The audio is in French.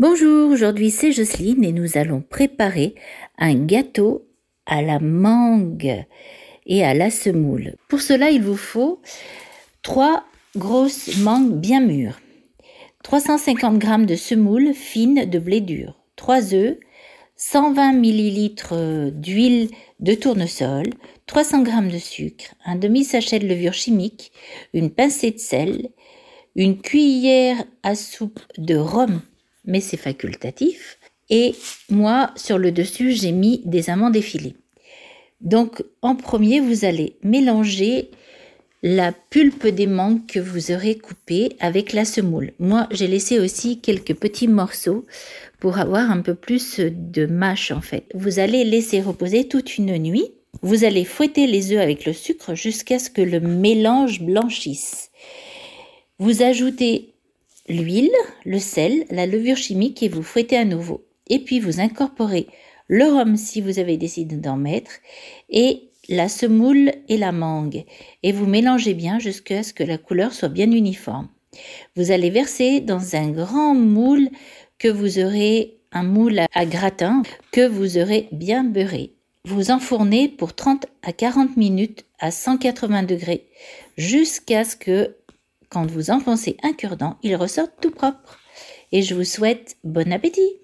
Bonjour, aujourd'hui c'est Jocelyne et nous allons préparer un gâteau à la mangue et à la semoule. Pour cela, il vous faut trois grosses mangues bien mûres, 350 g de semoule fine de blé dur, 3 œufs, 120 ml d'huile de tournesol, 300 g de sucre, un demi-sachet de levure chimique, une pincée de sel, une cuillère à soupe de rhum mais c'est facultatif. Et moi, sur le dessus, j'ai mis des amandes effilées. Donc, en premier, vous allez mélanger la pulpe des mangues que vous aurez coupée avec la semoule. Moi, j'ai laissé aussi quelques petits morceaux pour avoir un peu plus de mâche en fait. Vous allez laisser reposer toute une nuit. Vous allez fouetter les œufs avec le sucre jusqu'à ce que le mélange blanchisse. Vous ajoutez l'huile, le sel, la levure chimique et vous fouettez à nouveau. Et puis vous incorporez le rhum si vous avez décidé d'en mettre et la semoule et la mangue et vous mélangez bien jusqu'à ce que la couleur soit bien uniforme. Vous allez verser dans un grand moule que vous aurez un moule à gratin que vous aurez bien beurré. Vous enfournez pour 30 à 40 minutes à 180 degrés jusqu'à ce que quand vous enfoncez un cure-dent, il ressort tout propre. Et je vous souhaite bon appétit